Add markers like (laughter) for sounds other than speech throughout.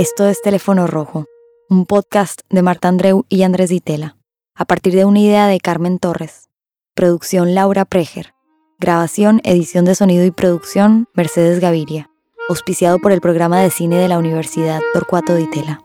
Esto es Teléfono Rojo, un podcast de Marta Andreu y Andrés Ditela, a partir de una idea de Carmen Torres. Producción Laura Preger. Grabación, edición de sonido y producción Mercedes Gaviria. Auspiciado por el programa de cine de la Universidad Torcuato Ditela.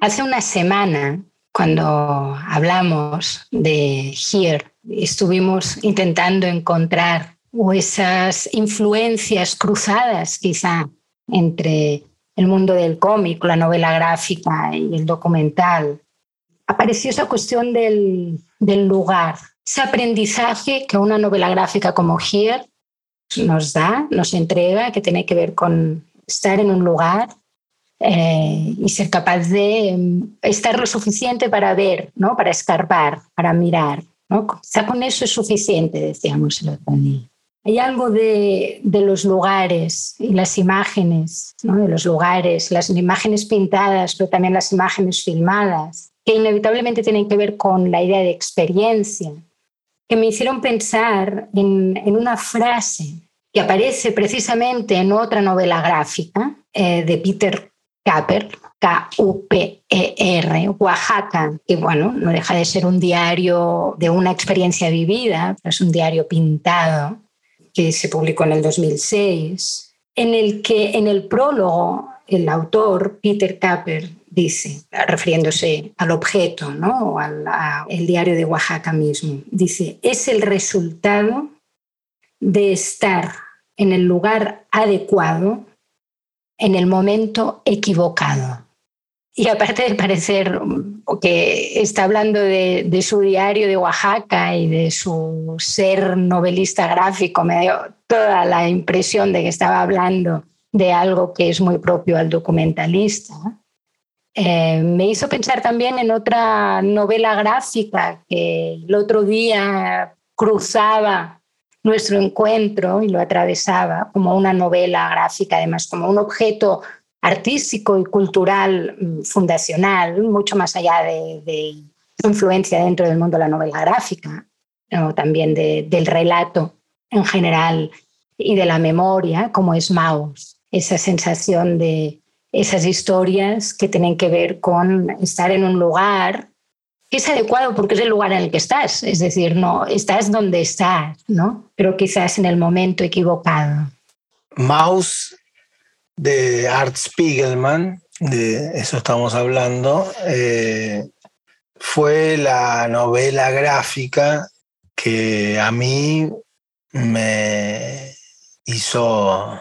Hace una semana, cuando hablamos de Here, estuvimos intentando encontrar o esas influencias cruzadas quizá entre el mundo del cómic, la novela gráfica y el documental, apareció esa cuestión del, del lugar, ese aprendizaje que una novela gráfica como Here nos da, nos entrega, que tiene que ver con estar en un lugar eh, y ser capaz de mm, estar lo suficiente para ver, ¿no? para escarbar, para mirar. ¿no? Quizá con eso es suficiente, decíamos el otro día. Hay algo de, los lugares y las imágenes, de los lugares, las imágenes pintadas, pero también las imágenes filmadas, que inevitablemente tienen que ver con la idea de experiencia, que me hicieron pensar en, una frase que aparece precisamente en otra novela gráfica eh, de Peter Kapper, K-U-P-E-R, Oaxaca, que bueno, no deja de ser un diario de una experiencia vivida, es un diario pintado que se publicó en el 2006, en el que en el prólogo el autor, Peter Kapper, dice, refiriéndose al objeto, ¿no? al el diario de Oaxaca mismo, dice, es el resultado de estar en el lugar adecuado en el momento equivocado. (laughs) Y aparte de parecer que está hablando de, su diario de Oaxaca y de su ser novelista gráfico, me dio toda la impresión de que estaba hablando de algo que es muy propio al documentalista. Eh, me hizo pensar también en otra novela gráfica que el otro día cruzaba nuestro encuentro y lo atravesaba como una novela gráfica, además como un objeto artístico y cultural mm, fundacional, mucho más allá de, su influencia dentro del mundo de la novela gráfica, o también del relato en general y de la memoria, como es Maus, esa sensación de esas historias que tienen que ver con estar en un lugar que es adecuado porque es el lugar en el que estás, es decir, no estás donde estás, ¿no? Pero quizás en el momento equivocado. Maus de Art Spiegelman, de eso estamos hablando, eh, fue la novela gráfica que a mí me hizo,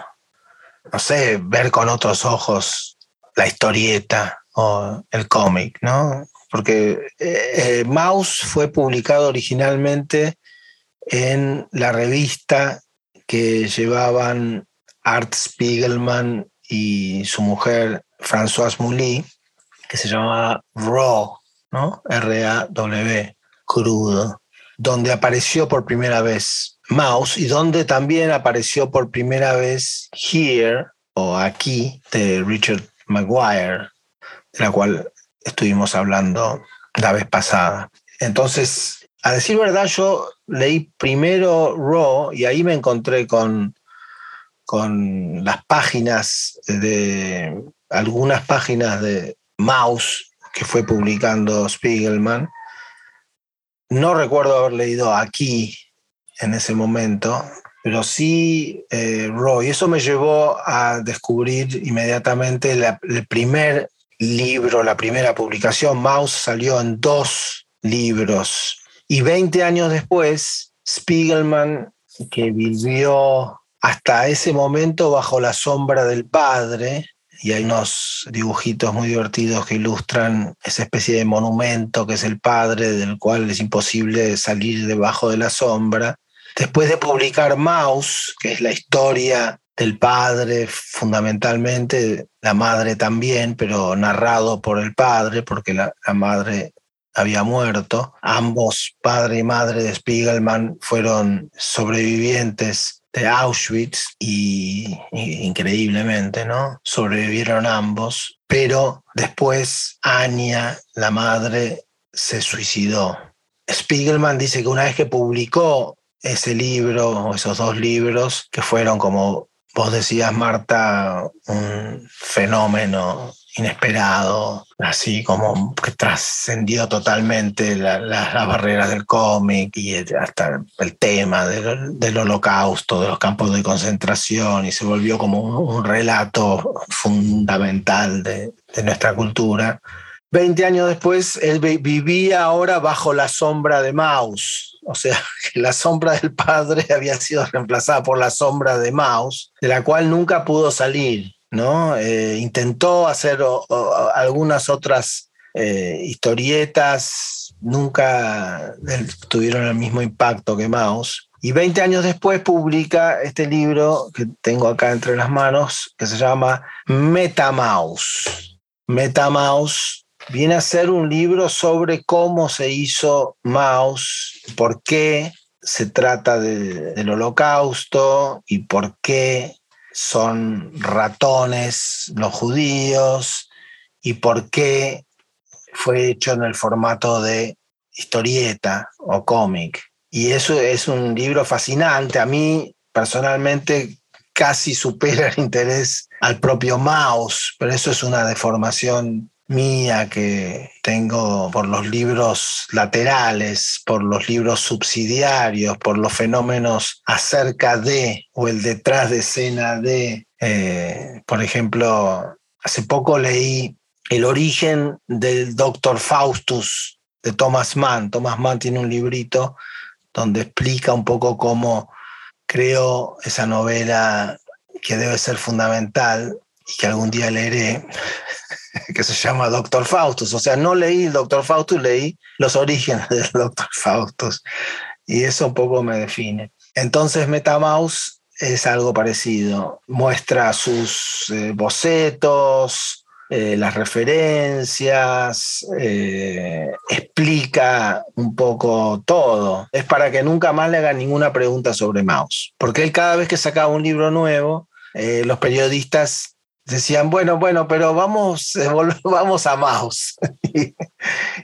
no sé, ver con otros ojos la historieta o el cómic, ¿no? Porque eh, eh, Mouse fue publicado originalmente en la revista que llevaban Art Spiegelman y su mujer Françoise Mouly, que se llamaba Raw, ¿no? R-A-W, crudo, donde apareció por primera vez Mouse y donde también apareció por primera vez Here o Aquí de Richard Maguire, de la cual estuvimos hablando la vez pasada. Entonces, a decir verdad, yo leí primero Raw y ahí me encontré con con las páginas de algunas páginas de Mouse que fue publicando Spiegelman. No recuerdo haber leído aquí en ese momento, pero sí eh, Roy. Eso me llevó a descubrir inmediatamente el primer libro, la primera publicación. Mouse salió en dos libros. Y 20 años después, Spiegelman, que vivió hasta ese momento bajo la sombra del padre, y hay unos dibujitos muy divertidos que ilustran esa especie de monumento que es el padre, del cual es imposible salir debajo de la sombra. Después de publicar Mouse, que es la historia del padre fundamentalmente, la madre también, pero narrado por el padre, porque la, la madre había muerto. Ambos, padre y madre de Spiegelman, fueron sobrevivientes de Auschwitz y, increíblemente, ¿no? Sobrevivieron ambos, pero después Anya, la madre, se suicidó. Spiegelman dice que una vez que publicó ese libro o esos dos libros que fueron, como vos decías, Marta, un fenómeno inesperado, así como que trascendió totalmente las barreras del cómic y hasta el tema del, holocausto, de los campos de concentración, y se volvió como un, relato fundamental de, nuestra cultura. Veinte años después, él vivía ahora bajo la sombra de Maus, o sea, (laughs) la sombra del padre había sido reemplazada por la sombra de Maus, de la cual nunca pudo salir. ¿No? Eh, intentó hacer algunas otras eh, historietas, nunca tuvieron el mismo impacto que Maus. Y 20 años después publica este libro que tengo acá entre las manos, que se llama Metamaus. Metamaus viene a ser un libro sobre cómo se hizo Maus, por qué se trata del holocausto y por qué son ratones los judíos y por qué fue hecho en el formato de historieta o cómic. Y eso es un libro fascinante. A mí personalmente casi supera el interés al propio Maus, pero eso es una deformación mía que tengo por los libros laterales, por los libros subsidiarios, por los fenómenos acerca de o el detrás de escena de. Eh, por ejemplo, hace poco leí El origen del Doctor Faustus de Thomas Mann. Thomas Mann tiene un librito donde explica un poco cómo creó esa novela que debe ser fundamental y que algún día leeré, (laughs) (laughs) que se llama Doctor Faustus. O sea, no leí Doctor Faustus, leí los orígenes (laughs) del Doctor Faustus. Y eso un poco me define. Entonces, MetaMouse es algo parecido. Muestra sus eh, bocetos, eh, las referencias, eh, explica un poco todo. Es para que nunca más le hagan ninguna pregunta sobre Mouse. Porque él cada vez que sacaba un libro nuevo, los periodistas decían, bueno, bueno, pero vamos, eh, (laughs) vamos a Mouse. (laughs) y,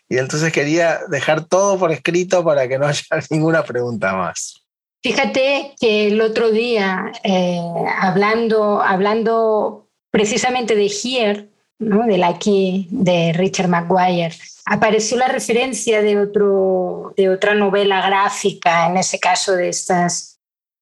entonces quería dejar todo por escrito para que no haya (laughs) ninguna pregunta más. Fíjate que el otro día, eh, hablando, hablando precisamente de Here, ¿no? del aquí, de Richard Maguire, apareció la referencia de, otro, de otra novela gráfica, en ese caso de estas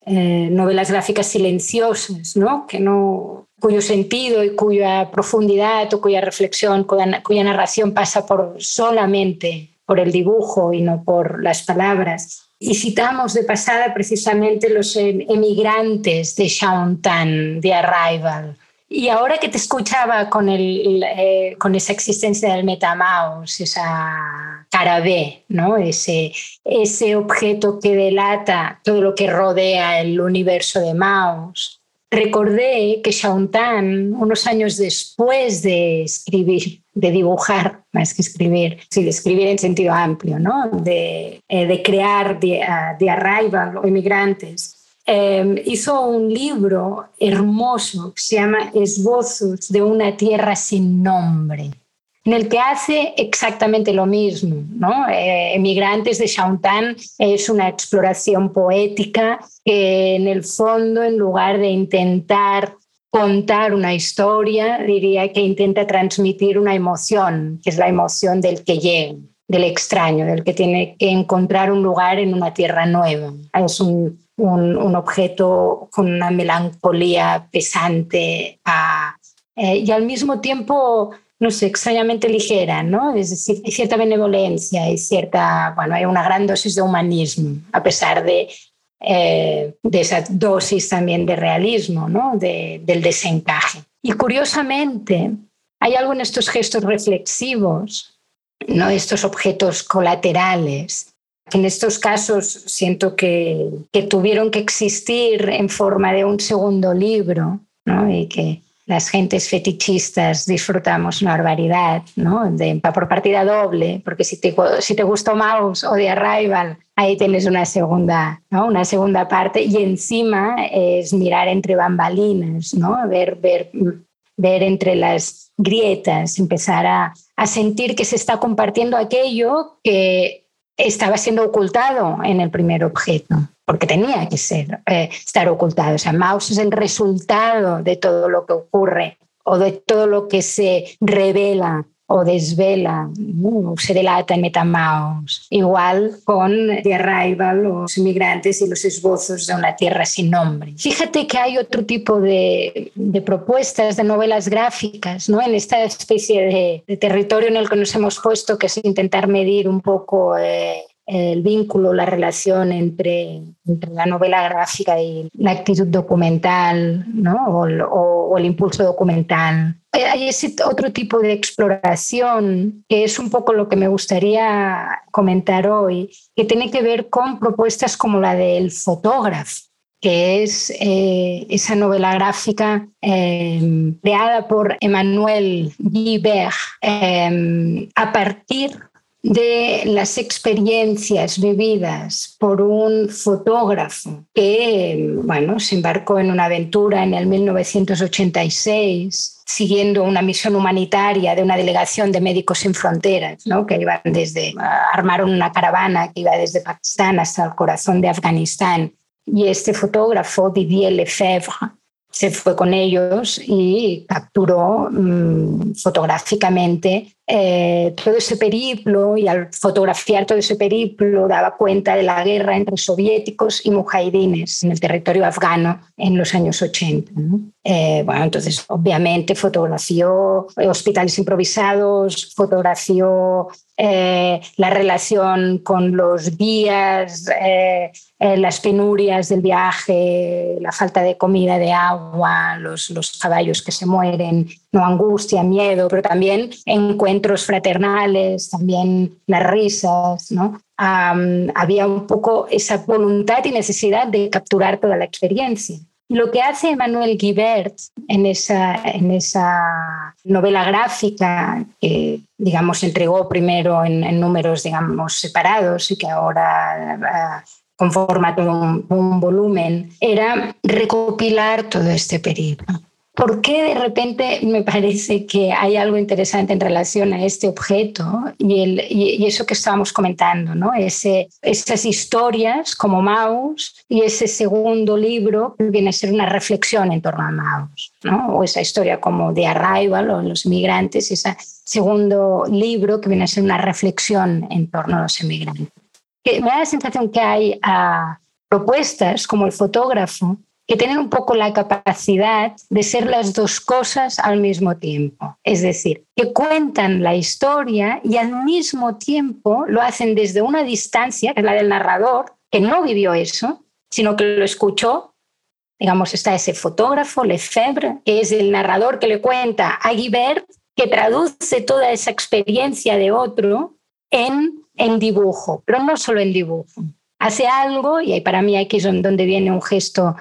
eh, novelas gráficas silenciosas, ¿no? que no cuyo sentido y cuya profundidad o cuya reflexión, cuya, narración pasa por solamente por el dibujo y no por las palabras. Y citamos de pasada precisamente los em, emigrantes de Shaun Tan, de Arrival. Y ahora que te escuchaba con, el, eh, con esa existencia del MetaMouse, esa cara B, ¿no? ese, ese objeto que delata todo lo que rodea el universo de Mouse, recordé que Tan, unos años después de escribir, de dibujar, más que escribir, sí, de escribir en sentido amplio, ¿no? de, eh, crear de, uh, Arrival o Inmigrantes, em, hizo un libro hermoso que se llama Esbozos de una tierra sin nombre en el que hace exactamente lo mismo. Eh, Emigrantes de Shauntan es una exploración poética que en el fondo, en lugar de intentar contar una historia, diría que intenta transmitir una emoción, que es la emoción del que llega, del extraño, del que tiene que encontrar un lugar en una tierra nueva. Es un, objeto con una melancolía pesante eh, y al mismo tiempo no sé, extrañamente ligera, ¿no? Es decir, hay cierta benevolencia, hay cierta, bueno, hay una gran dosis de humanismo, a pesar de, eh, de esa dosis también de realismo, ¿no? del desencaje. Y curiosamente, hay algo en estos gestos reflexivos, ¿no? Estos objetos colaterales, en estos casos siento que, que tuvieron que existir en forma de un segundo libro, ¿no? Y que las gentes fetichistas disfrutamos una barbaridad, ¿no? De, por partida doble, porque si te, si te gustó Mouse o The Arrival, ahí tienes una segunda, ¿no? Una segunda parte y encima es mirar entre bambalinas, ¿no? Ver, ver, ver entre las grietas, empezar a, a sentir que se está compartiendo aquello que estaba siendo ocultado en el primer objeto, porque tenía que ser, eh, estar ocultado. O sea, Maus es el resultado de todo lo que ocurre o de todo lo que se revela o desvela, se delata en Metamaos. Igual con The Arrival, los inmigrantes y los esbozos de una tierra sin nombre. Fíjate que hay otro tipo de, propuestas de novelas gráficas, ¿no? En esta especie de, territorio en el que nos hemos puesto, que es intentar medir un poco eh, el vínculo, la relación entre, la novela gráfica y la actitud documental ¿no? o, el impulso documental. Hay ese otro tipo de exploración que es un poco lo que me gustaría comentar hoy, que tiene que ver con propuestas como la del fotógrafo que es eh, esa novela gráfica eh, creada por Emmanuel Guibert eh, a partir de las experiencias vividas por un fotógrafo que, bueno, se embarcó en una aventura en el 1986 siguiendo una misión humanitaria de una delegación de Médicos Sin Fronteras, ¿no? que iban desde, armaron una caravana que iba desde Pakistán hasta el corazón de Afganistán. Y este fotógrafo, Didier Lefebvre, se fue con ellos y capturó mm, fotográficamente eh, todo ese periplo y al fotografiar todo ese periplo daba cuenta de la guerra entre soviéticos y mujahidines en el territorio afgano en los años 80. Eh, bueno, entonces obviamente fotografió hospitales improvisados, fotografió eh, la relación con los guías, las penurias del viaje, la falta de comida, de agua, los, los caballos que se mueren, no angustia, miedo, pero también encuentros fraternales, también las risas, ¿no? había un poco esa voluntad y necesidad de capturar toda la experiencia. Lo que hace Emmanuel Guibert en esa, en esa novela gráfica que, digamos, entregó primero en, números, digamos, separados y que ahora uh, conforma todo un, un, volumen, era recopilar todo este periodo. ¿Por qué de repente me parece que hay algo interesante en relación a este objeto y, el, y, eso que estábamos comentando, ¿no? Ese, esas historias como Maus y ese segundo libro que viene a ser una reflexión en torno a Maus, ¿no? o esa historia como de Arrival o los inmigrantes, ese segundo libro que viene a ser una reflexión en torno a los inmigrantes. Me da la sensación que hay ah, propuestas como el fotógrafo que tienen un poco la capacidad de ser las dos cosas al mismo tiempo. Es decir, que cuentan la historia y al mismo tiempo lo hacen desde una distancia, que es la del narrador, que no vivió eso, sino que lo escuchó. Digamos, está ese fotógrafo, Lefebvre, que es el narrador que le cuenta a Guibert, que traduce toda esa experiencia de otro en, en dibujo, pero no solo en dibujo. Hace algo, y para mí aquí es donde viene un gesto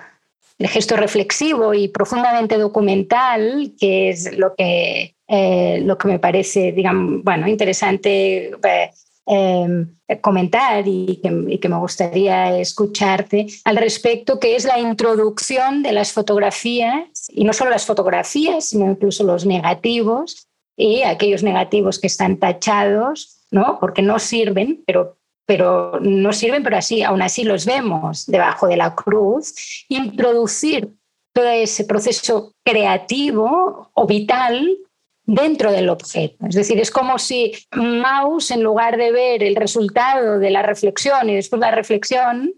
el gesto reflexivo y profundamente documental, que es lo que, eh, lo que me parece, digamos, bueno, interesante eh, em, comentar y que, me gustaría escucharte al respecto, que es la introducción de las fotografías, y no solo las fotografías, sino incluso los negativos y aquellos negativos que están tachados, ¿no? porque no sirven, pero pero no sirven, pero así, aún así los vemos debajo de la cruz, introducir todo ese proceso creativo o vital dentro del objeto. Es decir, es como si Maus, en lugar de ver el resultado de la reflexión y después la reflexión,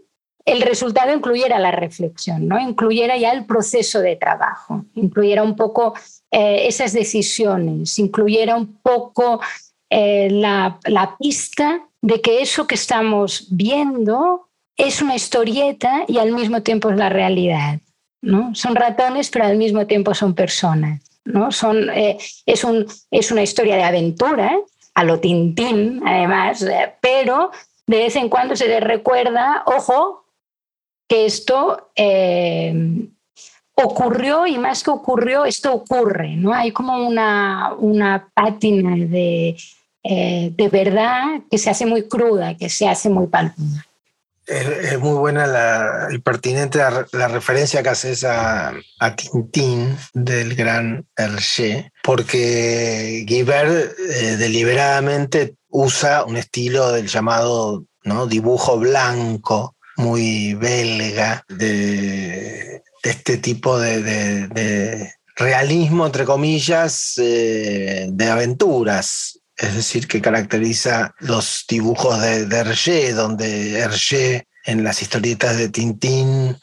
el resultado incluyera la reflexión, ¿no? incluyera ya el proceso de trabajo, incluyera un poco eh, esas decisiones, incluyera un poco eh, la, la pista de que eso que estamos viendo es una historieta y al mismo tiempo es la realidad. ¿no? Son ratones, pero al mismo tiempo son personas. ¿no? Son, eh, es, un, es, una historia de aventura, a lo tintín, además, eh, pero de vez en cuando se les recuerda, ojo, que esto eh, ocurrió y más que ocurrió, esto ocurre. ¿no? Hay como una, una pátina de, eh, de verdad que se hace muy cruda, que se hace muy palpable. Es, muy buena la, el pertinente la, referencia que haces a, a Tintín del gran Hergé, porque Guibert eh, deliberadamente usa un estilo del llamado ¿no? dibujo blanco, muy belga, de, este tipo de, realismo, entre comillas, eh, de aventuras es decir, que caracteriza los dibujos de, Hergé, donde Hergé en las historietas de Tintín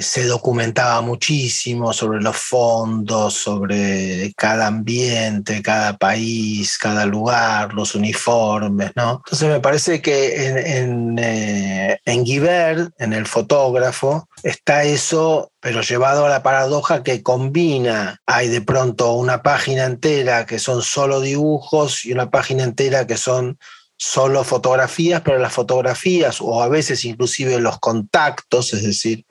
se documentaba muchísimo sobre los fondos, sobre cada ambiente, cada país, cada lugar, los uniformes, ¿no? Entonces me parece que en, en, eh, en Guibert, en el fotógrafo, está eso, pero llevado a la paradoja que combina, hay de pronto una página entera que son solo dibujos y una página entera que son solo fotografías, pero las fotografías o a veces inclusive los contactos, es decir,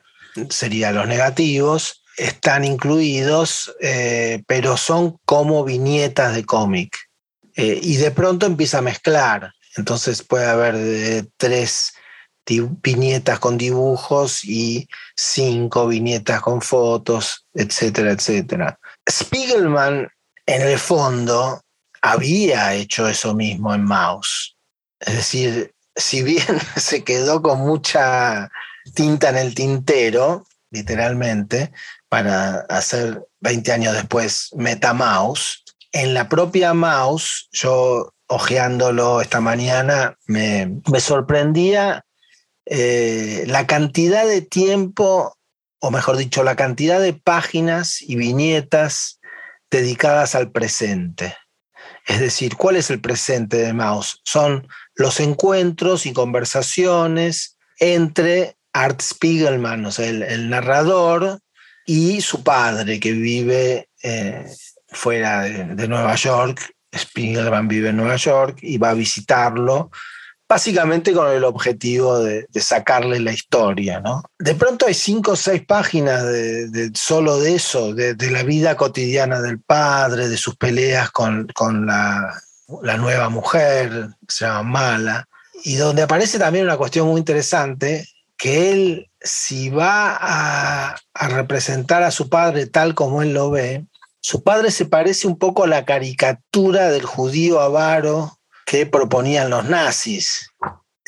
serían los negativos, están incluidos, eh, pero son como viñetas de cómic. Eh, y de pronto empieza a mezclar. Entonces puede haber tres viñetas con dibujos y cinco viñetas con fotos, etcétera, etcétera. Spiegelman, en el fondo, había hecho eso mismo en Mouse. Es decir, si bien (laughs) se quedó con mucha tinta en el tintero, literalmente, para hacer 20 años después MetaMouse. En la propia mouse, yo hojeándolo esta mañana, me, sorprendía eh, la cantidad de tiempo, o mejor dicho, la cantidad de páginas y viñetas dedicadas al presente. Es decir, ¿cuál es el presente de Mouse? Son los encuentros y conversaciones entre Art Spiegelman, o sea, el, narrador, y su padre, que vive eh, fuera de, Nueva York. Spiegelman vive en Nueva York y va a visitarlo, básicamente con el objetivo de, sacarle la historia. ¿no? De pronto hay cinco o seis páginas de, solo de eso, de, la vida cotidiana del padre, de sus peleas con, la, la nueva mujer, se llama Mala, y donde aparece también una cuestión muy interesante, que él, si va a, representar a su padre tal como él lo ve, su padre se parece un poco a la caricatura del judío avaro que proponían los nazis.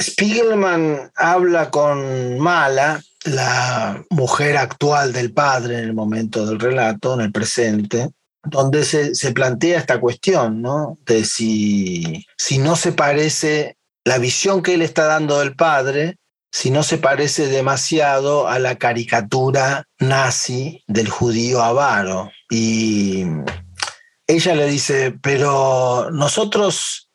Spiegelman habla con Mala, la mujer actual del padre en el momento del relato, en el presente, donde se, se plantea esta cuestión, ¿no? De si, si no se parece la visión que él está dando del padre si no se parece demasiado a la caricatura nazi del judío avaro. Y ella le dice, pero nosotros,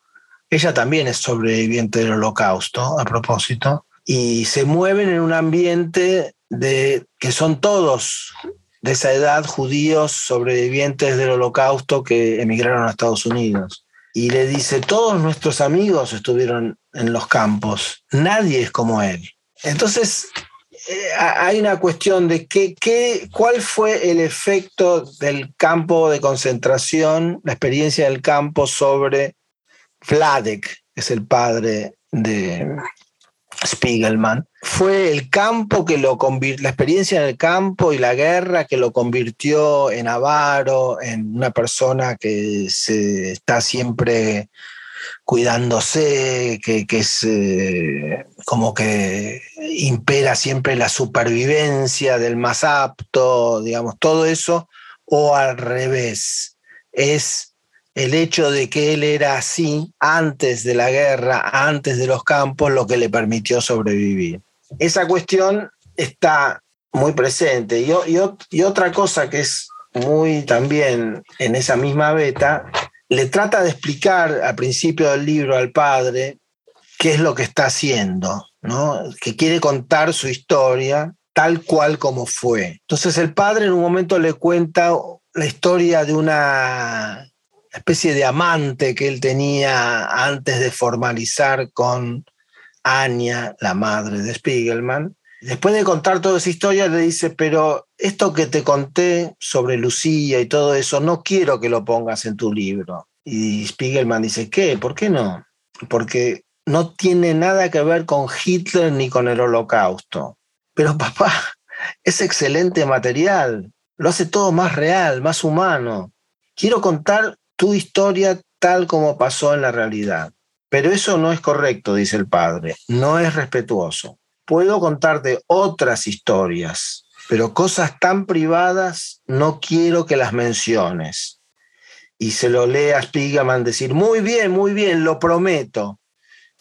ella también es sobreviviente del holocausto, a propósito, y se mueven en un ambiente de que son todos de esa edad judíos sobrevivientes del holocausto que emigraron a Estados Unidos. Y le dice, todos nuestros amigos estuvieron en los campos. Nadie es como él. Entonces, eh, hay una cuestión de qué, qué, cuál fue el efecto del campo de concentración, la experiencia del campo sobre Vladek, que es el padre de Spiegelman. Fue el campo que lo convirtió, la experiencia en el campo y la guerra que lo convirtió en avaro, en una persona que se está siempre cuidándose, que, es eh, como que impera siempre la supervivencia del más apto, digamos, todo eso, o al revés, es el hecho de que él era así antes de la guerra, antes de los campos, lo que le permitió sobrevivir. Esa cuestión está muy presente. Y, y otra cosa que es muy también en esa misma beta le trata de explicar al principio del libro al padre qué es lo que está haciendo, ¿no? que quiere contar su historia tal cual como fue. Entonces el padre en un momento le cuenta la historia de una especie de amante que él tenía antes de formalizar con Anya, la madre de Spiegelman, Después de contar toda esa historia, le dice, pero esto que te conté sobre Lucía y todo eso, no quiero que lo pongas en tu libro. Y Spiegelman dice, ¿qué? ¿Por qué no? Porque no tiene nada que ver con Hitler ni con el holocausto. Pero papá, (laughs) es excelente material, lo hace todo más real, más humano. Quiero contar tu historia tal como pasó en la realidad. Pero eso no es correcto, dice el padre, no es respetuoso. Puedo contarte otras historias, pero cosas tan privadas no quiero que las menciones. Y se lo lee a Spiegelman decir, muy bien, muy bien, lo prometo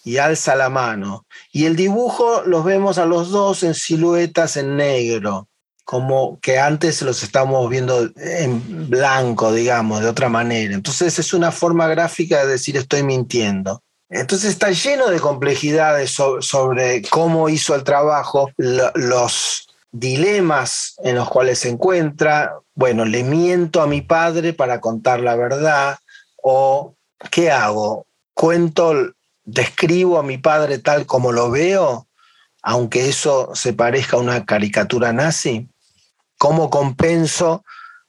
y alza la mano. Y el dibujo los vemos a los dos en siluetas en negro, como que antes los estamos viendo en blanco, digamos, de otra manera. Entonces es una forma gráfica de decir estoy mintiendo. Entonces está lleno de complejidades sobre, cómo hizo el trabajo, los dilemas en los cuales se encuentra. Bueno, le miento a mi padre para contar la verdad o ¿qué hago? Cuento describo a mi padre tal como lo veo, aunque eso se parezca a una caricatura nazi? ¿Cómo compenso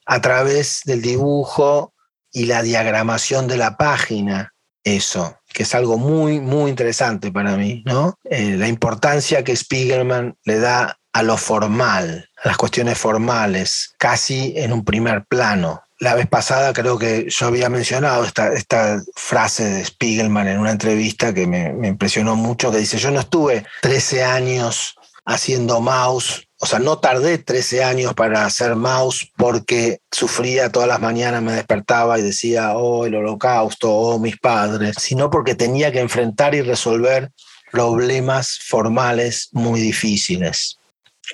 a través del dibujo y la diagramación de la página eso? Que es algo muy, muy interesante para mí, ¿no? Eh, la importancia que Spiegelman le da a lo formal, a las cuestiones formales, casi en un primer plano. La vez pasada creo que yo había mencionado esta, frase de Spiegelman en una entrevista que me, me impresionó mucho, que dice, yo no estuve 13 años haciendo mouse, o sea, no tardé 13 años para hacer mouse porque sufría todas las mañanas, me despertaba y decía, oh, el holocausto, oh, mis padres, sino porque tenía que enfrentar y resolver problemas formales muy difíciles.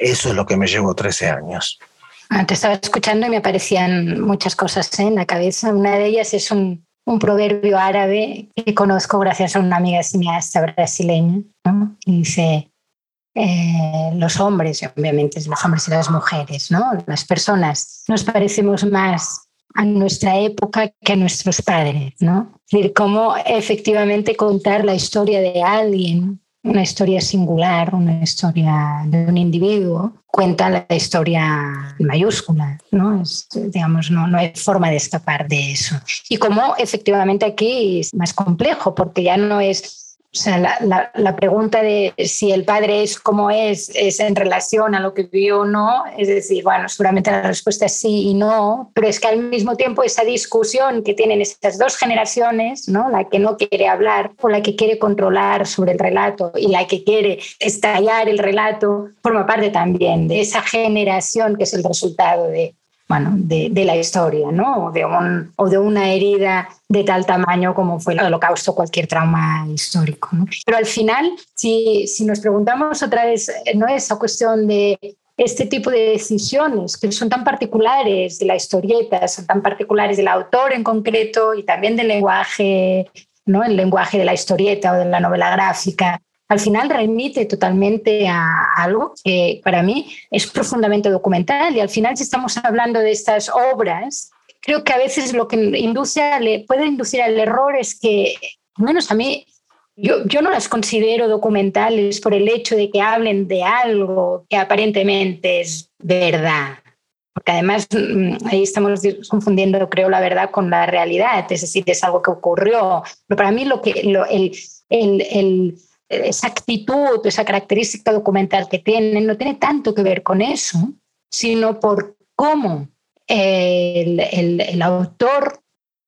Eso es lo que me llevó 13 años. Ah, te estaba escuchando y me aparecían muchas cosas ¿eh? en la cabeza. Una de ellas es un, un, proverbio árabe que conozco gracias a una amiga cineasta brasileña. ¿no? Y dice, eh, los hombres, obviamente los hombres y las mujeres, ¿no? las personas, nos parecemos más a nuestra época que a nuestros padres. ¿no? Es decir, cómo efectivamente contar la historia de alguien una historia singular, una historia de un individuo, cuenta la historia mayúscula, ¿no? digamos, no, no hay forma de escapar de eso. Y como efectivamente aquí es más complejo, porque ya no es o sea, la, pregunta de si el padre es como es, es en relación a lo que vio o no, es decir, bueno, seguramente la respuesta es sí y no, pero es que al mismo tiempo esa discusión que tienen estas dos generaciones, ¿no? la que no quiere hablar o la que quiere controlar sobre el relato y la que quiere estallar el relato, forma parte también de esa generación que es el resultado de, bueno, de, de, la historia, ¿no? O de, un, o de una herida de tal tamaño como fue el holocausto, cualquier trauma histórico. Pero al final, si, si nos preguntamos otra vez, no esa cuestión de este tipo de decisiones que son tan particulares de la historieta, son tan particulares del autor en concreto y también del lenguaje, ¿no? el lenguaje de la historieta o de la novela gráfica, al final remite totalmente a algo que para mí es profundamente documental y al final si estamos hablando de estas obras, creo que a veces lo que induce puede inducir al error es que, menos a mí, yo, yo no las considero documentales por el hecho de que hablen de algo que aparentemente es verdad. Porque además mm, ahí estamos confundiendo, creo, la verdad con la realidad, es decir, es algo que ocurrió. Pero para mí lo que, el esa actitud, esa característica documental que tienen, no tiene tanto que ver con eso, sino por cómo el, el, autor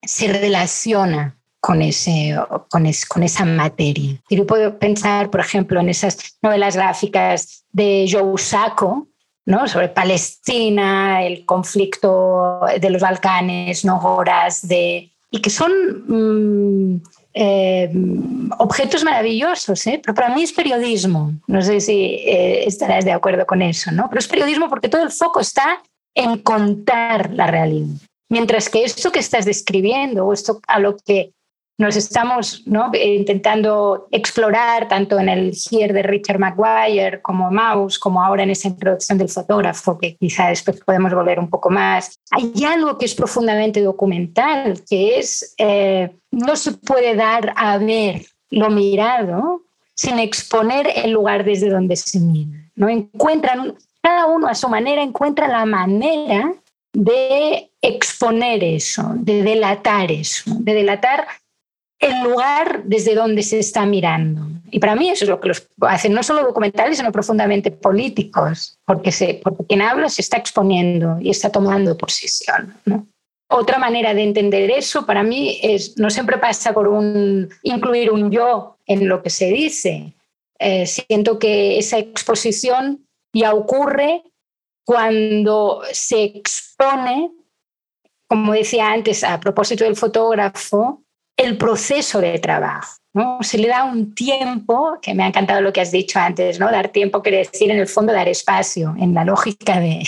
se relaciona con, ese, con, con, esa materia. Y yo puedo pensar, por ejemplo, en esas novelas gráficas de Joe Sacco, ¿no? sobre Palestina, el conflicto de los Balcanes, ¿no? horas de... y que son mm, eh, objetos maravillosos, ¿eh? pero para mí es periodismo. No sé si eh, estarás de acuerdo con eso, ¿no? Pero es periodismo porque todo el foco está en contar la realidad. Mientras que esto que estás describiendo o esto a lo que nos estamos intentando explorar tanto en el Here de Richard Maguire como Mouse, como ahora en esa introducción del fotógrafo, que quizá después podemos volver un poco más. Hay algo que es profundamente documental, que es, eh, no se puede dar a ver lo mirado sin exponer el lugar desde donde se mira. ¿no? Encuentran, cada uno a su manera encuentra la manera de exponer eso, de delatar eso, de delatar el lugar desde donde se está mirando. Y para mí eso es lo que los hacen, no solo documentales, sino profundamente políticos, porque, se, porque quien habla se está exponiendo y está tomando posición. Otra manera de entender eso para mí es, no siempre pasa por un, incluir un yo en lo que se dice. Eh, siento que esa exposición ya ocurre cuando se expone, como decía antes a propósito del fotógrafo, el proceso de trabajo. ¿no? Se le da un tiempo, que me ha encantado lo que has dicho antes, ¿no? dar tiempo quiere decir en el fondo dar espacio, en la lógica de,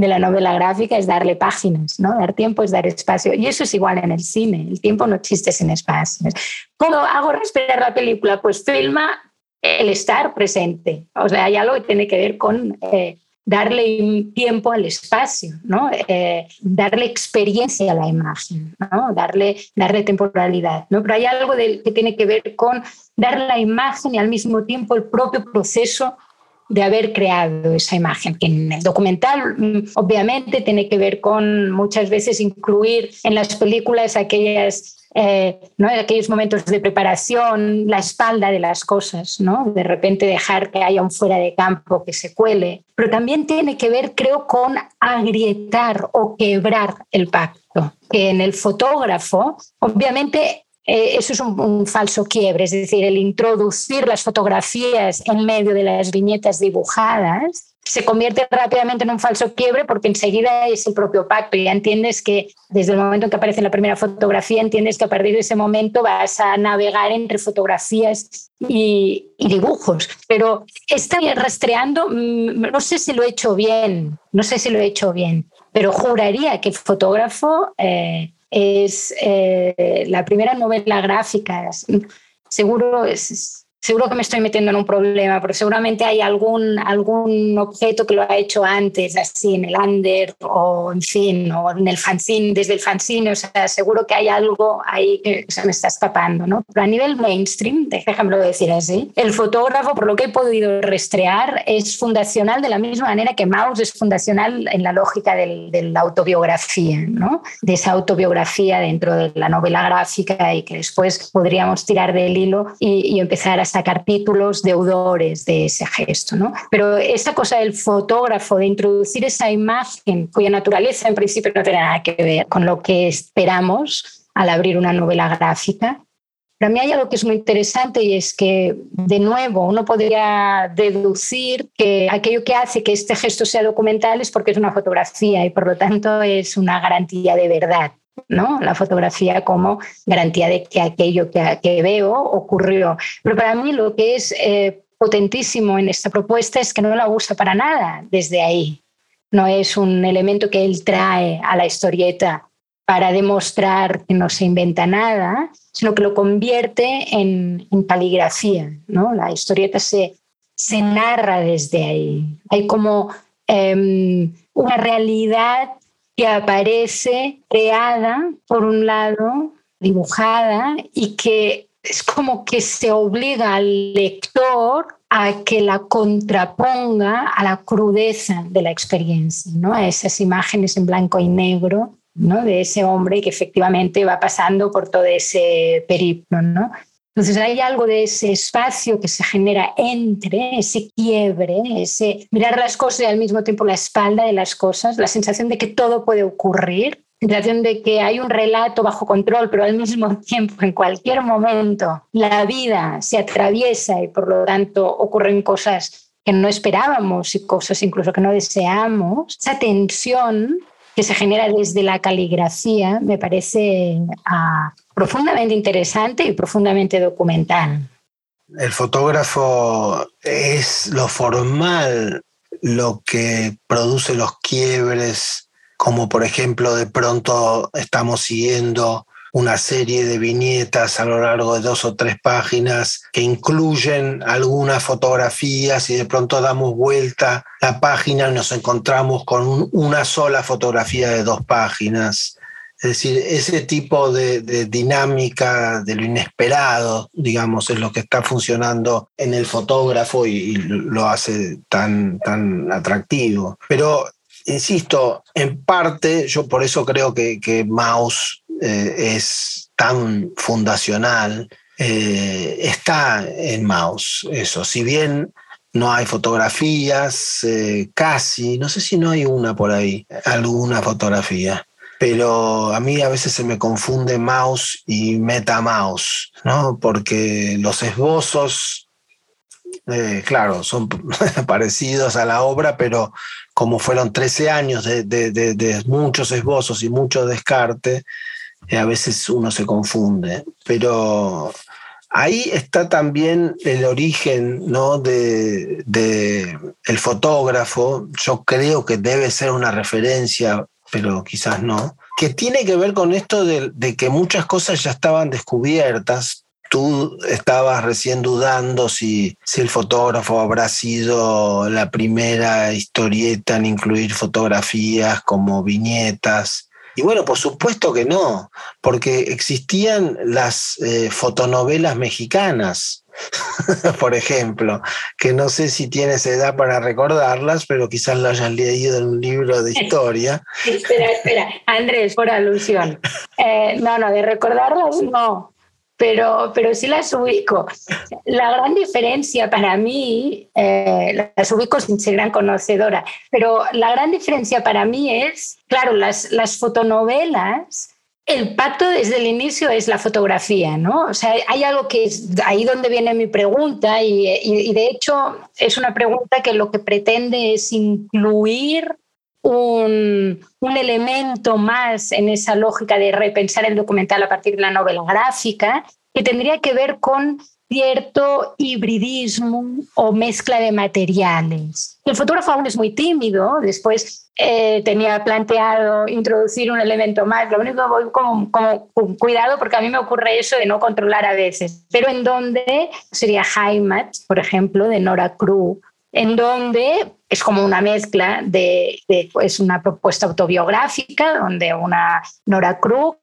de la novela gráfica es darle páginas, ¿no? Dar tiempo es dar espacio. Y eso es igual en el cine, el tiempo no existe sin espacio. ¿Cómo hago respirar la película? Pues filma el estar presente. O sea, hay algo que tiene que ver con eh, darle tiempo al espacio, ¿no? Eh, darle experiencia a la imagen, ¿no? darle, darle temporalidad. ¿no? Pero hay algo que tiene que ver con dar la imagen y al mismo tiempo el propio proceso de haber creado esa imagen, que en el documental mm, obviamente tiene que ver con muchas veces incluir en las películas aquellas eh, ¿no? en aquellos momentos de preparación, la espalda de las cosas, ¿no? de repente dejar que haya un fuera de campo que se cuele, pero también tiene que ver, creo, con agrietar o quebrar el pacto, que en el fotógrafo, obviamente eh, eso es un, falso quiebre, es decir, el introducir las fotografías en medio de las viñetas dibujadas se convierte rápidamente en un falso quiebre porque enseguida es el propio pacto. Ya entiendes que desde el momento en que aparece la primera fotografía, entiendes que a partir de ese momento vas a navegar entre fotografías y, dibujos. Pero está rastreando, mm, no sé si lo he hecho bien, no sé si lo he hecho bien, pero juraría que el fotógrafo eh, es eh, la primera novela gráfica. Seguro es seguro que me estoy metiendo en un problema, pero seguramente hay algún, algún objeto que lo ha hecho antes, así en el under o en fin, o en el fanzine, desde el fanzine, o sea, seguro que hay algo ahí que se me está escapando, ¿no? Pero a nivel mainstream, déjamelo decir así, el fotógrafo, por lo que he podido rastrear, es fundacional de la misma manera que Maus es fundacional en la lógica del, de la autobiografía, ¿no? De esa autobiografía dentro de la novela gráfica y que después podríamos tirar del hilo y, y empezar a sacar títulos deudores de ese gesto. ¿no? Pero esa cosa del fotógrafo, de introducir esa imagen cuya naturaleza en principio no tiene nada que ver con lo que esperamos al abrir una novela gráfica, para mí hay algo que es muy interesante y es que, de nuevo, uno podría deducir que aquello que hace que este gesto sea documental es porque es una fotografía y por lo tanto es una garantía de verdad. ¿No? La fotografía como garantía de que aquello que, veo ocurrió. Pero para mí lo que es eh, potentísimo en esta propuesta es que no la usa para nada desde ahí. No es un elemento que él trae a la historieta para demostrar que no se inventa nada, sino que lo convierte en, en. ¿no? La historieta se, se narra desde ahí. Hay como em, una realidad aparece creada, por un lado, dibujada, y que es como que se obliga al lector a que la contraponga a la crudeza de la experiencia, ¿no? a esas imágenes en blanco y negro ¿no? de ese hombre que efectivamente va pasando por todo ese periplo. ¿no? Entonces hay algo de ese espacio que se genera entre, ese quiebre, ese mirar las cosas y al mismo tiempo la espalda de las cosas, la sensación de que todo puede ocurrir, la sensación de que hay un relato bajo control, pero al mismo (laughs) tiempo en cualquier momento la vida se atraviesa y por lo tanto ocurren cosas que no esperábamos y cosas incluso que no deseamos. Esa tensión que se genera desde la caligrafía me parece ah, profundamente interesante y profundamente documental. El fotógrafo es lo formal lo que produce los quiebres, como por ejemplo de pronto estamos siguiendo una serie de viñetas a lo largo de dos o tres páginas que incluyen algunas fotografías y de pronto damos vuelta la página y nos encontramos con una sola fotografía de dos páginas. Es decir, ese tipo de, dinámica de lo inesperado, digamos, es lo que está funcionando en el fotógrafo y, lo hace tan, tan atractivo. Pero, insisto, en parte, yo por eso creo que, que Maus eh, es tan fundacional, eh, está en Maus, eso. Si bien no hay fotografías, eh, casi, no sé si no hay una por ahí, alguna fotografía. Pero a mí a veces se me confunde mouse y MetaMouse, ¿no? Porque los esbozos, eh, claro, son (laughs) parecidos a la obra, pero como fueron 13 años de, muchos esbozos y mucho descarte, eh, a veces uno se confunde. Pero Ahí está también el origen ¿no? de, el fotógrafo. Yo creo que debe ser una referencia, pero quizás no, que tiene que ver con esto de, que muchas cosas ya estaban descubiertas. Tú estabas recién dudando si, si el fotógrafo habrá sido la primera historieta en incluir fotografías como viñetas y bueno, por supuesto que no, porque existían las eh, fotonovelas mexicanas, (laughs) por ejemplo, que no sé si tienes edad para recordarlas, pero quizás lo hayas leído en un libro de (laughs) historia. espera, espera, Andrés, por alusión. Eh, no, no, de recordarlas no pero, pero sí las ubico. La gran diferencia para mí, eh, las ubico sin ser gran conocedora, pero la gran diferencia para mí es, claro, las, las fotonovelas, el pacto desde el inicio es la fotografía, ¿no? O sea, hay algo que es ahí donde viene mi pregunta y, de hecho es una pregunta que lo que pretende es incluir un, elemento más en esa lógica de repensar el documental a partir de la novela gráfica, que tendría que ver con cierto hibridismo o mezcla de materiales. El fotógrafo aún es muy tímido, después eh, tenía planteado introducir un elemento más, lo único voy con cuidado porque a mí me ocurre eso de no controlar a veces, pero en donde sería Heimat, por ejemplo, de Nora Cruz, en donde es como una mezcla de, de pues una propuesta autobiográfica donde una Nora Krug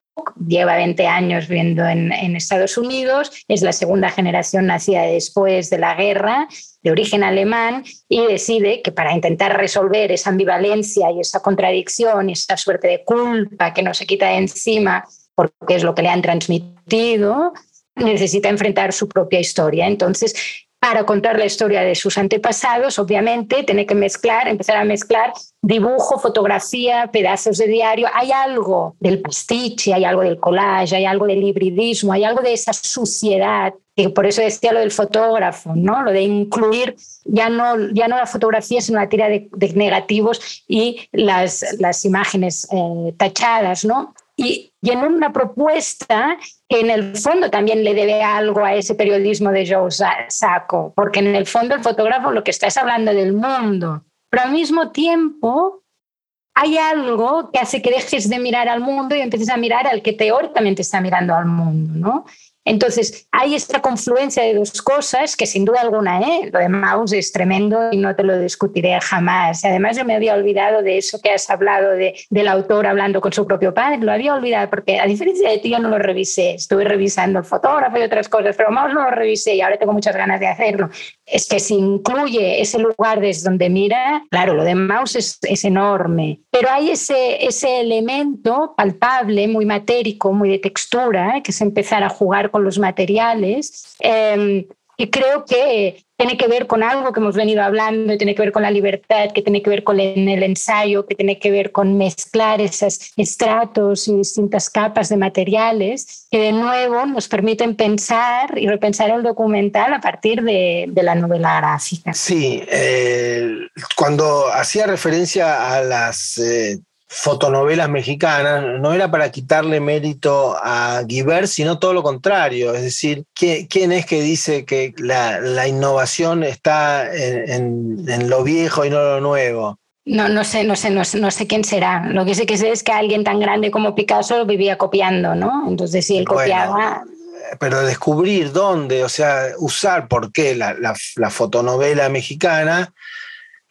lleva 20 años viviendo en, en, Estados Unidos, es la segunda generación nacida después de la guerra, de origen alemán, y decide que para intentar resolver esa ambivalencia y esa contradicción y esa suerte de culpa que no se quita de encima porque es lo que le han transmitido, necesita enfrentar su propia historia. Entonces, para contar la historia de sus antepasados, obviamente, tiene que mezclar, empezar a mezclar dibujo, fotografía, pedazos de diario. Hay algo del pastiche, hay algo del collage, hay algo del hibridismo, hay algo de esa suciedad. Y por eso decía lo del fotógrafo, ¿no? Lo de incluir ya no, ya no la fotografía, sino la tira de, negativos y las, las imágenes eh, tachadas, ¿no? Y, en una propuesta que en el fondo también le debe algo a ese periodismo de Joe Sacco, porque en el fondo el fotógrafo lo que está es hablando del mundo, pero al mismo tiempo hay algo que hace que dejes de mirar al mundo y empieces a mirar al que teóricamente está mirando al mundo, ¿no? Entonces, hay esta confluencia de dos cosas que sin duda alguna, ¿eh? lo de Maus es tremendo y no te lo discutiré jamás. Además, yo me había olvidado de eso que has hablado de, del autor hablando con su propio padre, lo había olvidado porque a diferencia de ti yo no lo revisé, estuve revisando el fotógrafo y otras cosas, pero Maus no lo revisé y ahora tengo muchas ganas de hacerlo. Es que si incluye ese lugar desde donde mira, claro, lo de Maus es, es enorme, pero hay ese, ese elemento palpable, muy matérico, muy de textura, que es empezar a jugar con los materiales. Em, y creo que tiene que ver con algo que hemos venido hablando, tiene que ver con la libertad, que tiene que ver con el ensayo, que tiene que ver con mezclar esos estratos y distintas capas de materiales, que de nuevo nos permiten pensar y repensar el documental a partir de, de la novela gráfica. Sí, eh, cuando hacía referencia a las eh, fotonovelas mexicanas, no era para quitarle mérito a Guibert, sino todo lo contrario. Es decir, ¿quién es que dice que la, innovación está en, lo viejo y no lo nuevo? No, no sé, no sé, no, sé quién será. Lo que sé que sé es que alguien tan grande como Picasso vivía copiando, ¿no? Entonces, si él copiaba. pero descubrir dónde, o sea, usar por qué la, la fotonovela mexicana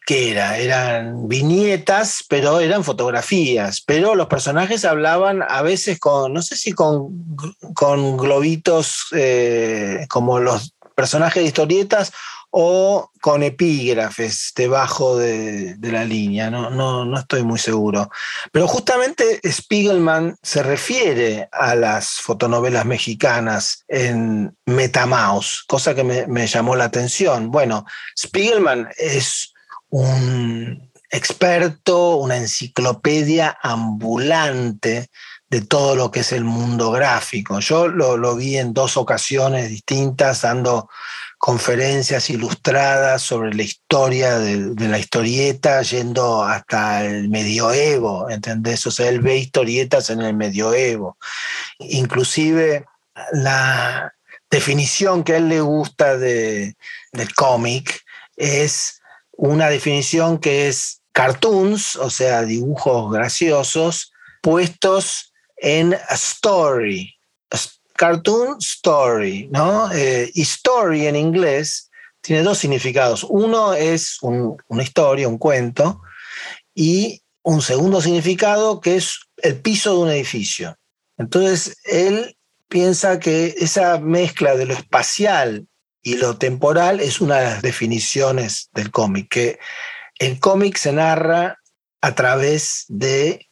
¿qué era? Eran viñetas, pero eran fotografías, pero los personajes hablaban a veces con, no sé si con, con globitos eh, como los personajes de historietas o con epígrafes debajo de, la línea, no, no, no, estoy muy seguro. Pero justamente Spiegelman se refiere a las fotonovelas mexicanas en Metamaus, cosa que me, me llamó la atención. Bueno, Spiegelman es un experto, una enciclopedia ambulante de todo lo que es el mundo gráfico. Yo lo, vi en dos ocasiones distintas dando conferencias ilustradas sobre la historia de, la historieta, yendo hasta el medioevo, ¿entendés? O sea, él ve historietas en el medioevo. Inclusive la definición que a él le gusta de, del cómic es una definición que es cartoons, o sea, dibujos graciosos, puestos en story, cartoon story, ¿no? Eh, y story en inglés tiene dos significados. Uno es una historia, un cuento, y un segundo significado que es el piso de un edificio. Entonces, él piensa que esa mezcla de lo espacial y lo temporal es una de las definiciones del cómic, que el cómic se narra a través de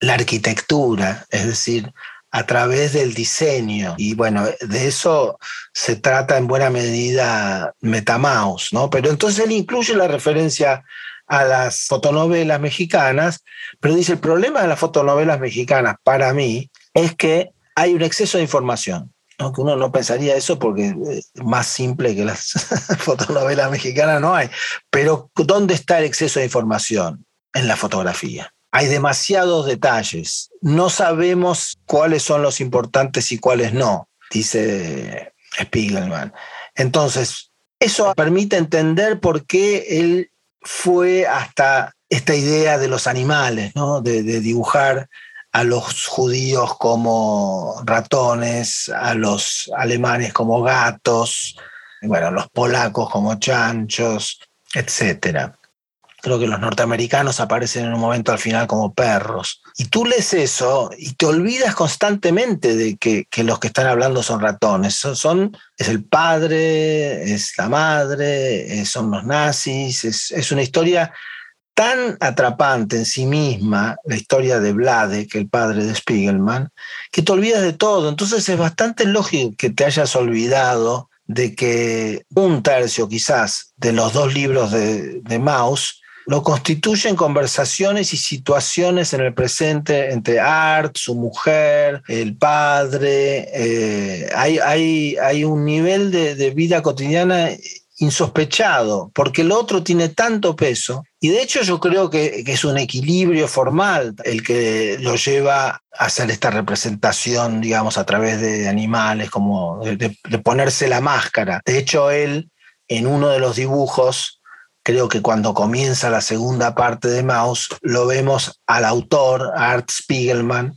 la arquitectura, es decir, a través del diseño. Y bueno, de eso se trata en buena medida Metamaus, ¿no? Pero entonces él incluye la referencia a las fotonovelas mexicanas, pero dice, el problema de las fotonovelas mexicanas para mí es que hay un exceso de información. Aunque uno no pensaría eso porque es más simple que las (laughs) fotonovelas mexicanas no hay. Pero ¿dónde está el exceso de información? En la fotografía hay demasiados detalles. No sabemos cuáles son los importantes y cuáles no, dice Spiegelman. Entonces, eso permite entender por qué él fue hasta esta idea de los animales, de, dibujar a los judíos como ratones, a los alemanes como gatos, bueno, los polacos como chanchos, etcétera creo que los norteamericanos aparecen en un momento al final como perros. Y tú lees eso y te olvidas constantemente de que, los que están hablando son ratones. Son, es el padre, es la madre, son los nazis, es, una historia tan atrapante en sí misma, la historia de Vlade, que el padre de Spiegelman, que te olvidas de todo. Entonces es bastante lógico que te hayas olvidado de que un tercio quizás de los dos libros de, de Maus lo constituyen conversaciones y situaciones en el presente entre Art, su mujer, el padre. Eh, hay, hay, hay, un nivel de, vida cotidiana insospechado, porque el otro tiene tanto peso, y de hecho yo creo que, es un equilibrio formal el que lo lleva a hacer esta representación, digamos, a través de animales, como de ponerse la máscara. De hecho, él, en uno de los dibujos, creo que cuando comienza la segunda parte de Maus, lo vemos al autor, Art Spiegelman,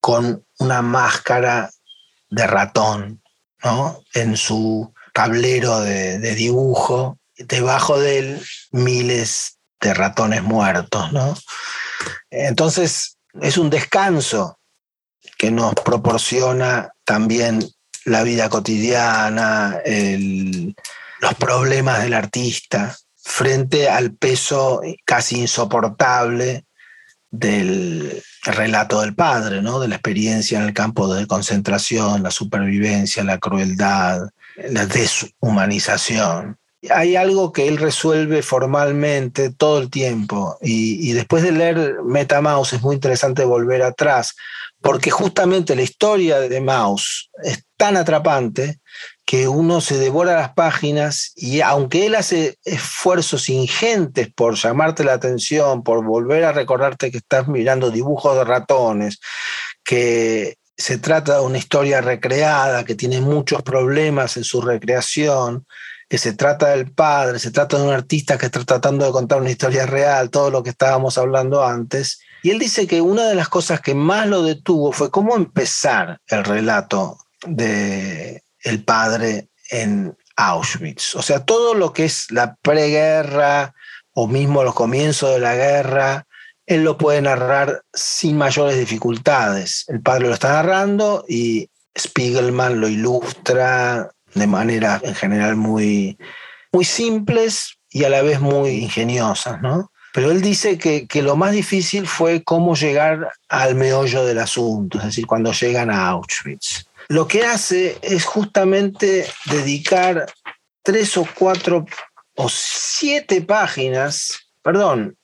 con una máscara de ratón, ¿no? En su tablero de, dibujo, debajo de él miles de ratones muertos, ¿no? Entonces, es un descanso que nos proporciona también la vida cotidiana, los problemas del artista, frente al peso casi insoportable del relato del padre, ¿no? de la experiencia en el campo de concentración, la supervivencia, la crueldad, la deshumanización. Hay algo que él resuelve formalmente todo el tiempo y, después de leer Metamaus es muy interesante volver atrás porque justamente la historia de Maus es tan atrapante que uno se devora las páginas y aunque él hace esfuerzos ingentes por llamarte la atención, por volver a recordarte que estás mirando dibujos de ratones, que se trata de una historia recreada, que tiene muchos problemas en su recreación, que se trata del padre, se trata de un artista que está tratando de contar una historia real, todo lo que estábamos hablando antes. Y él dice que una de las cosas que más lo detuvo fue cómo empezar el relato de el padre en Auschwitz. O sea, todo lo que es la preguerra o mismo los comienzos de la guerra, él lo puede narrar sin mayores dificultades. El padre lo está narrando y Spiegelman lo ilustra de manera en general muy, muy simples y a la vez muy ingeniosas, ¿no? Pero él dice que, que, lo más difícil fue cómo llegar al meollo del asunto, es decir, cuando llegan a Auschwitz. Lo que hace es justamente dedicar tres o cuatro o siete páginas, perdón,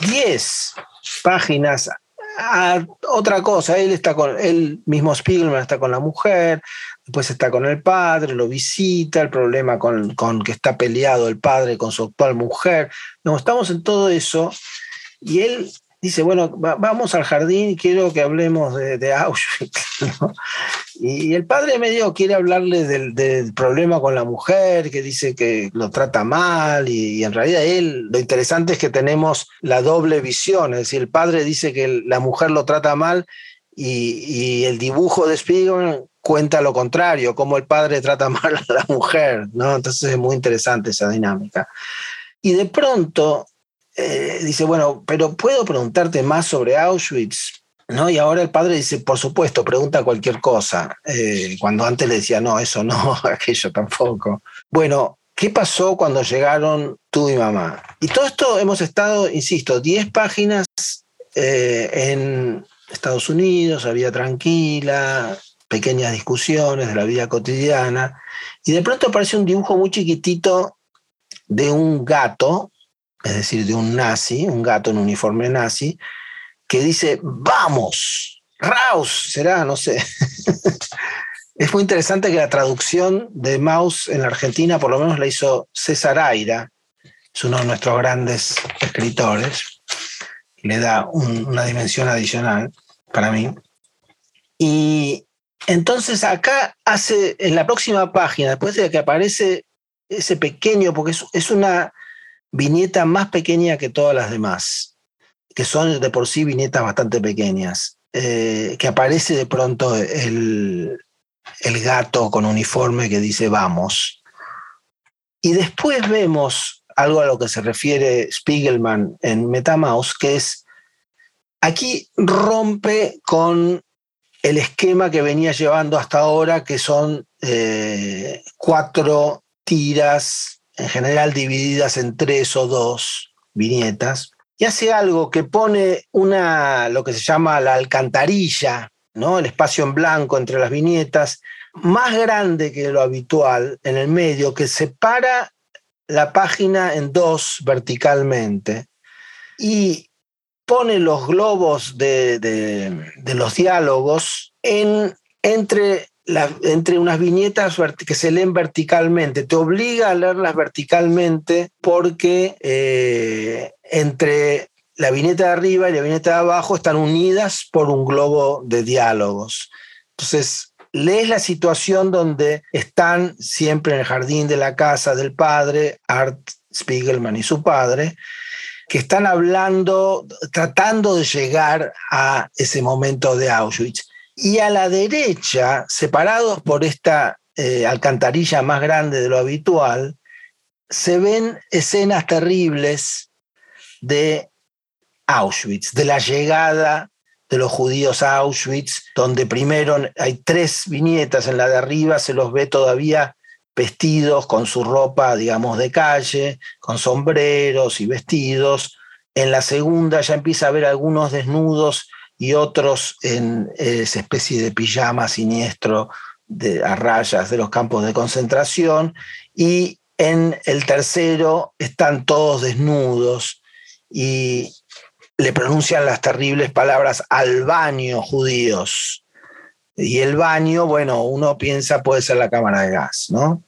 diez páginas a otra cosa. Él está con, él mismo Spiegelman está con la mujer, después está con el padre, lo visita, el problema con, con que está peleado el padre con su actual mujer. No, estamos en todo eso y él dice, bueno, vamos al jardín quiero que hablemos de, Auschwitz. (laughs) Y el padre medio quiere hablarle del, problema con la mujer, que dice que lo trata mal, y, en realidad él, lo interesante es que tenemos la doble visión, es decir, el padre dice que la mujer lo trata mal y, el dibujo de Spiegel cuenta lo contrario, cómo el padre trata (laughs) mal a la mujer, ¿no? Entonces es muy interesante esa dinámica. Y de pronto eh, dice, bueno, pero ¿puedo preguntarte más sobre Auschwitz? ¿No? Y ahora el padre dice, por supuesto, pregunta cualquier cosa, eh, cuando antes le decía, no, eso no, (laughs) aquello tampoco. Bueno, ¿qué pasó cuando llegaron tú y mamá? Y todo esto hemos estado, insisto, 10 páginas eh, en Estados Unidos, había tranquila, pequeñas discusiones de la vida cotidiana, y de pronto aparece un dibujo muy chiquitito de un gato es decir, de un nazi, un gato en uniforme nazi, que dice, vamos, Raus, será, no sé. (laughs) es muy interesante que la traducción de Maus en la Argentina por lo menos la hizo César Aira, es uno de nuestros grandes escritores, le da una dimensión adicional para mí. Y entonces acá hace, en la próxima página, después de que aparece ese pequeño, porque es una viñeta más pequeña que todas las demás, que son de por sí viñetas bastante pequeñas, eh, que aparece de pronto el, el gato con uniforme que dice vamos. Y después vemos algo a lo que se refiere Spiegelman en Metamaus, que es, aquí rompe con el esquema que venía llevando hasta ahora, que son eh, cuatro tiras en general divididas en tres o dos viñetas, y hace algo que pone una, lo que se llama la alcantarilla, ¿no? el espacio en blanco entre las viñetas, más grande que lo habitual en el medio, que separa la página en dos verticalmente y pone los globos de, de los diálogos en, entre entre unas viñetas que se leen verticalmente. Te obliga a leerlas verticalmente porque eh, entre la viñeta de arriba y la viñeta de abajo están unidas por un globo de diálogos. Entonces, lees la situación donde están siempre en el jardín de la casa del padre, Art Spiegelman y su padre, que están hablando, tratando de llegar a ese momento de Auschwitz. Y a la derecha, separados por esta eh, alcantarilla más grande de lo habitual, se ven escenas terribles de Auschwitz, de la llegada de los judíos a Auschwitz, donde primero hay tres viñetas, en la de arriba se los ve todavía vestidos con su ropa, digamos, de calle, con sombreros y vestidos. En la segunda ya empieza a ver algunos desnudos y otros en esa especie de pijama siniestro de, a rayas de los campos de concentración. Y en el tercero están todos desnudos y le pronuncian las terribles palabras al baño judíos. Y el baño, bueno, uno piensa puede ser la cámara de gas, ¿no?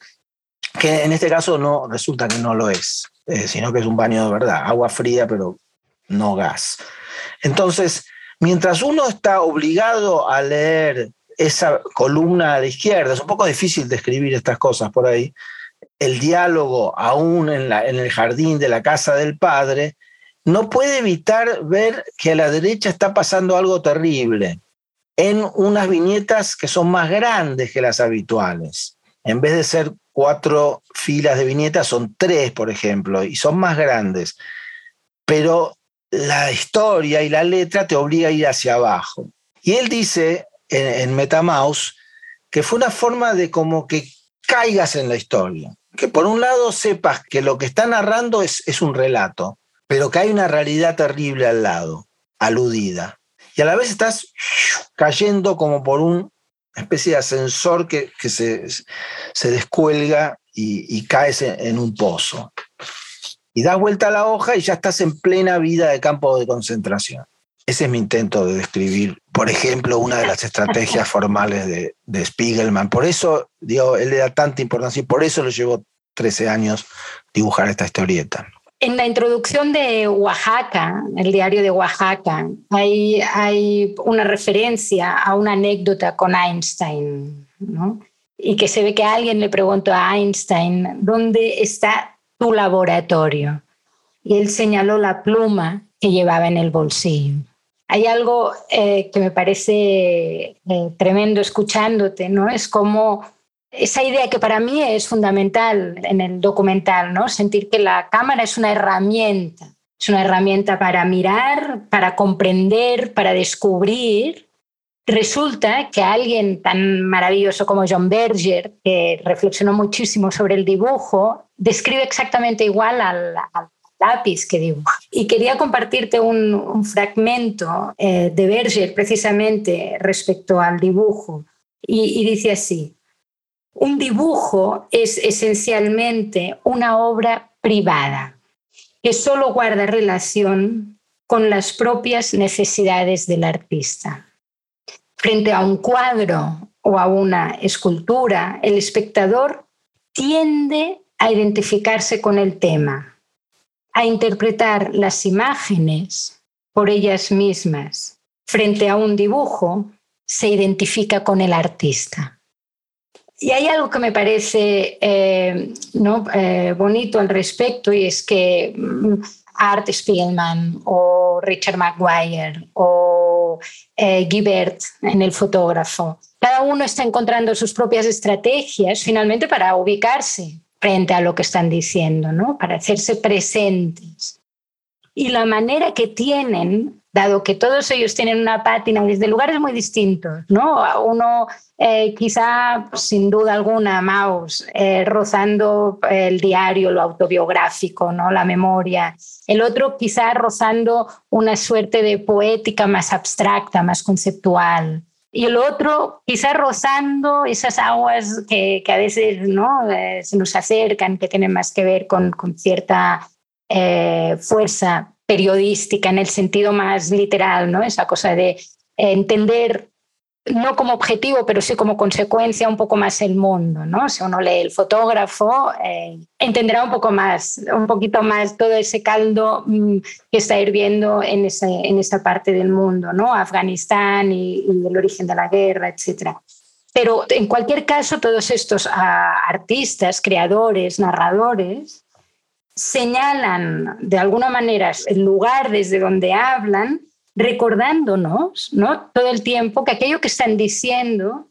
Que en este caso no resulta que no lo es, eh, sino que es un baño de verdad, agua fría, pero no gas. Entonces, mientras uno está obligado a leer esa columna a la izquierda, es un poco difícil de escribir estas cosas por ahí, el diálogo aún en, en el jardín de la casa del padre, no puede evitar ver que a la derecha está pasando algo terrible en unas viñetas que son más grandes que las habituales. En vez de ser cuatro filas de viñetas, son tres, por ejemplo, y son más grandes. Pero la historia y la letra te obliga a ir hacia abajo. Y él dice en, Metamaus que fue una forma de como que caigas en la historia. Que por un lado sepas que lo que está narrando es un relato, pero que hay una realidad terrible al lado, aludida. Y a la vez estás cayendo como por una especie de ascensor que, se, se, descuelga y, y caes en un pozo. Y das vuelta a la hoja y ya estás en plena vida de campo de concentración. Ese es mi intento de describir, por ejemplo, una de las estrategias (laughs) formales de, de Spiegelman. Por eso, digo, él le da tanta importancia y por eso le llevó 13 años dibujar esta historieta. En la introducción de Oaxaca, el diario de Oaxaca, hay, una referencia a una anécdota con Einstein, ¿no? y que se ve que alguien le preguntó a Einstein, ¿dónde está tu laboratorio? Y él señaló la pluma que llevaba en el bolsillo. Hay algo eh, que me parece eh, tremendo escuchándote, ¿no? Es como esa idea que para mí es fundamental en el documental, ¿no? Sentir que la cámara es una herramienta, es una herramienta para mirar, para comprender, para descubrir. Resulta que alguien tan maravilloso como John Berger, que reflexionó muchísimo sobre el dibujo, describe exactamente igual al, lápiz que dibuja. Y quería compartirte un, fragmento eh, de Berger precisamente respecto al dibujo. y dice así, un dibujo es esencialmente una obra privada que solo guarda relación con las propias necesidades del artista. Frente a un cuadro o a una escultura, el espectador tiende a identificarse con el tema, a interpretar las imágenes por ellas mismas. Frente a un dibujo, se identifica con el artista. Y hay algo que me parece eh, ¿no? Eh, bonito al respecto y es que mm, Art Spielman o Richard Maguire o eh, Guibert en el fotógrafo, cada uno está encontrando sus propias estrategias finalmente para ubicarse frente a lo que están diciendo, ¿no? para hacerse presentes. Y la manera que tienen dado que todos ellos tienen una pátina desde lugares muy distintos, ¿no? Uno eh, quizá, sin duda alguna, Maus, eh, rozando el diario, lo autobiográfico, ¿no? La memoria. El otro quizá rozando una suerte de poética más abstracta, más conceptual. Y el otro quizá rozando esas aguas que, que a veces ¿no? Eh, se nos acercan, que tienen más que ver con, con cierta fuerza periodística en el sentido más literal, ¿no? Esa cosa de entender no como objetivo, pero sí como consecuencia un poco más el mundo, ¿no? Si uno lee el fotógrafo, eh, entenderá un poco más, un poquito más todo ese caldo mm, que está hirviendo en, ese, en esta parte del mundo, ¿no? Afganistán y, el origen de la guerra, etc. Pero en cualquier caso, todos estos ah, artistas, creadores, narradores, señalan de alguna manera el lugar desde donde hablan, recordándonos ¿no? todo el tiempo que aquello que están diciendo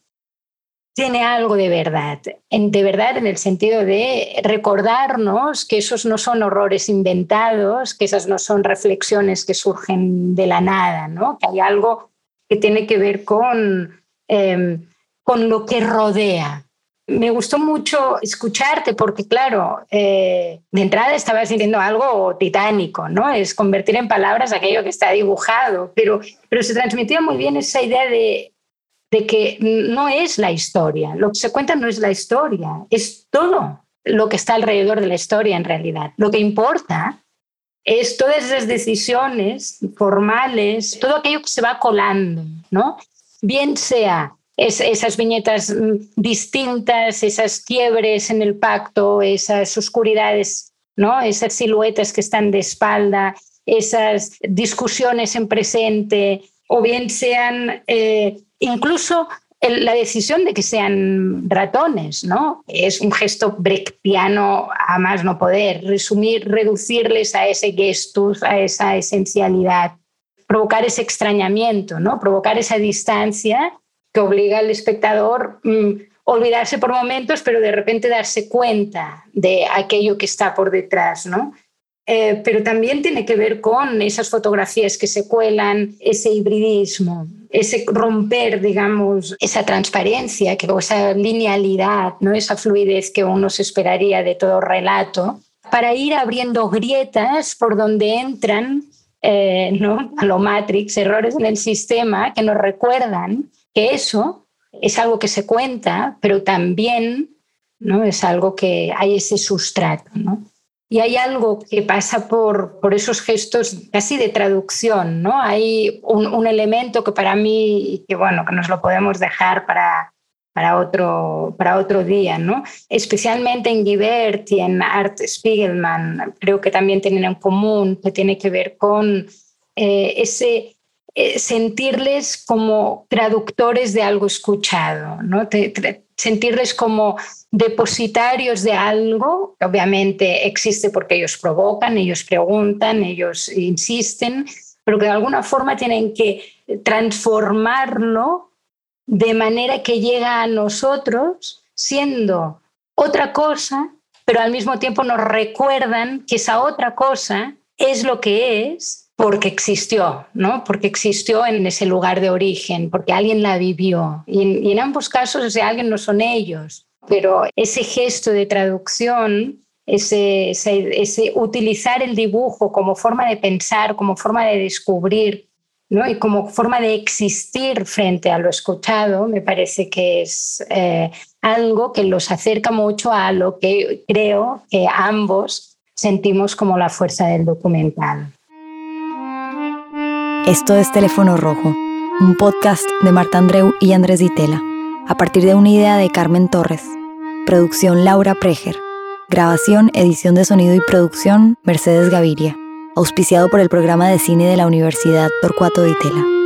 tiene algo de verdad, de verdad en el sentido de recordarnos que esos no son horrores inventados, que esas no son reflexiones que surgen de la nada, ¿no? que hay algo que tiene que ver con, em, con lo que rodea me gustó mucho escucharte porque, claro, eh, de entrada estabas diciendo algo titánico, ¿no? Es convertir en palabras aquello que está dibujado, pero, pero se transmitía muy bien esa idea de, de que no es la historia, lo que se cuenta no es la historia, es todo lo que está alrededor de la historia en realidad. Lo que importa es todas esas decisiones formales, todo aquello que se va colando, ¿no? Bien sea esas viñetas mm, distintas, esas quiebres en el pacto, esas oscuridades, ¿no? esas siluetas que están de espalda, esas discusiones en presente, o bien sean eh, incluso la decisión de que sean ratones, ¿no? Es un gesto brechtiano a más no poder, resumir, reducirles a ese gestus, a esa esencialidad, provocar ese extrañamiento, ¿no? Provocar esa distancia que obliga al espectador a mm, olvidarse por momentos, pero de repente darse cuenta de aquello que está por detrás, ¿no? eh, pero también tiene que ver con esas fotografías que se cuelan, ese hibridismo, ese romper, digamos, esa transparencia, que, esa linealidad, ¿no? esa fluidez que uno se esperaría de todo relato, para ir abriendo grietas por donde entran, eh, ¿no? a lo Matrix, errores en el sistema que nos recuerdan que eso es algo que se cuenta, pero también ¿no? es algo que hay ese sustrato. ¿no? Y hay algo que pasa por, por esos gestos casi de traducción, ¿no? Hay un, elemento que para mí, que bueno, que nos lo podemos dejar para, para otro, para otro día, ¿no? Especialmente en Givert y en Art Spiegelman, creo que también tienen en común, que tiene que ver con eh, ese eh, sentirles como traductores de algo escuchado, ¿no? sentirles como depositarios de algo, obviamente existe porque ellos provocan, ellos preguntan, ellos insisten, pero que de alguna forma tienen que transformarlo de manera que llega a nosotros siendo otra cosa, pero al mismo tiempo nos recuerdan que esa otra cosa es lo que es porque existió, ¿no? Porque existió en ese lugar de origen, porque alguien la vivió. Y en, ambos casos ese alguien no son ellos, pero ese gesto de traducción, ese, ese, utilizar el dibujo como forma de pensar, como forma de descubrir, ¿no? y como forma de existir frente a lo escuchado, me parece que es eh, algo que los acerca mucho a lo que creo que ambos sentimos como la fuerza del documental. Esto es Teléfono Rojo, un podcast de Marta Andreu y Andrés Ditela, a partir de una idea de Carmen Torres. Producción Laura Preger. Grabación, edición de sonido y producción Mercedes Gaviria. Auspiciado por el programa de cine de la Universidad Torcuato Ditela.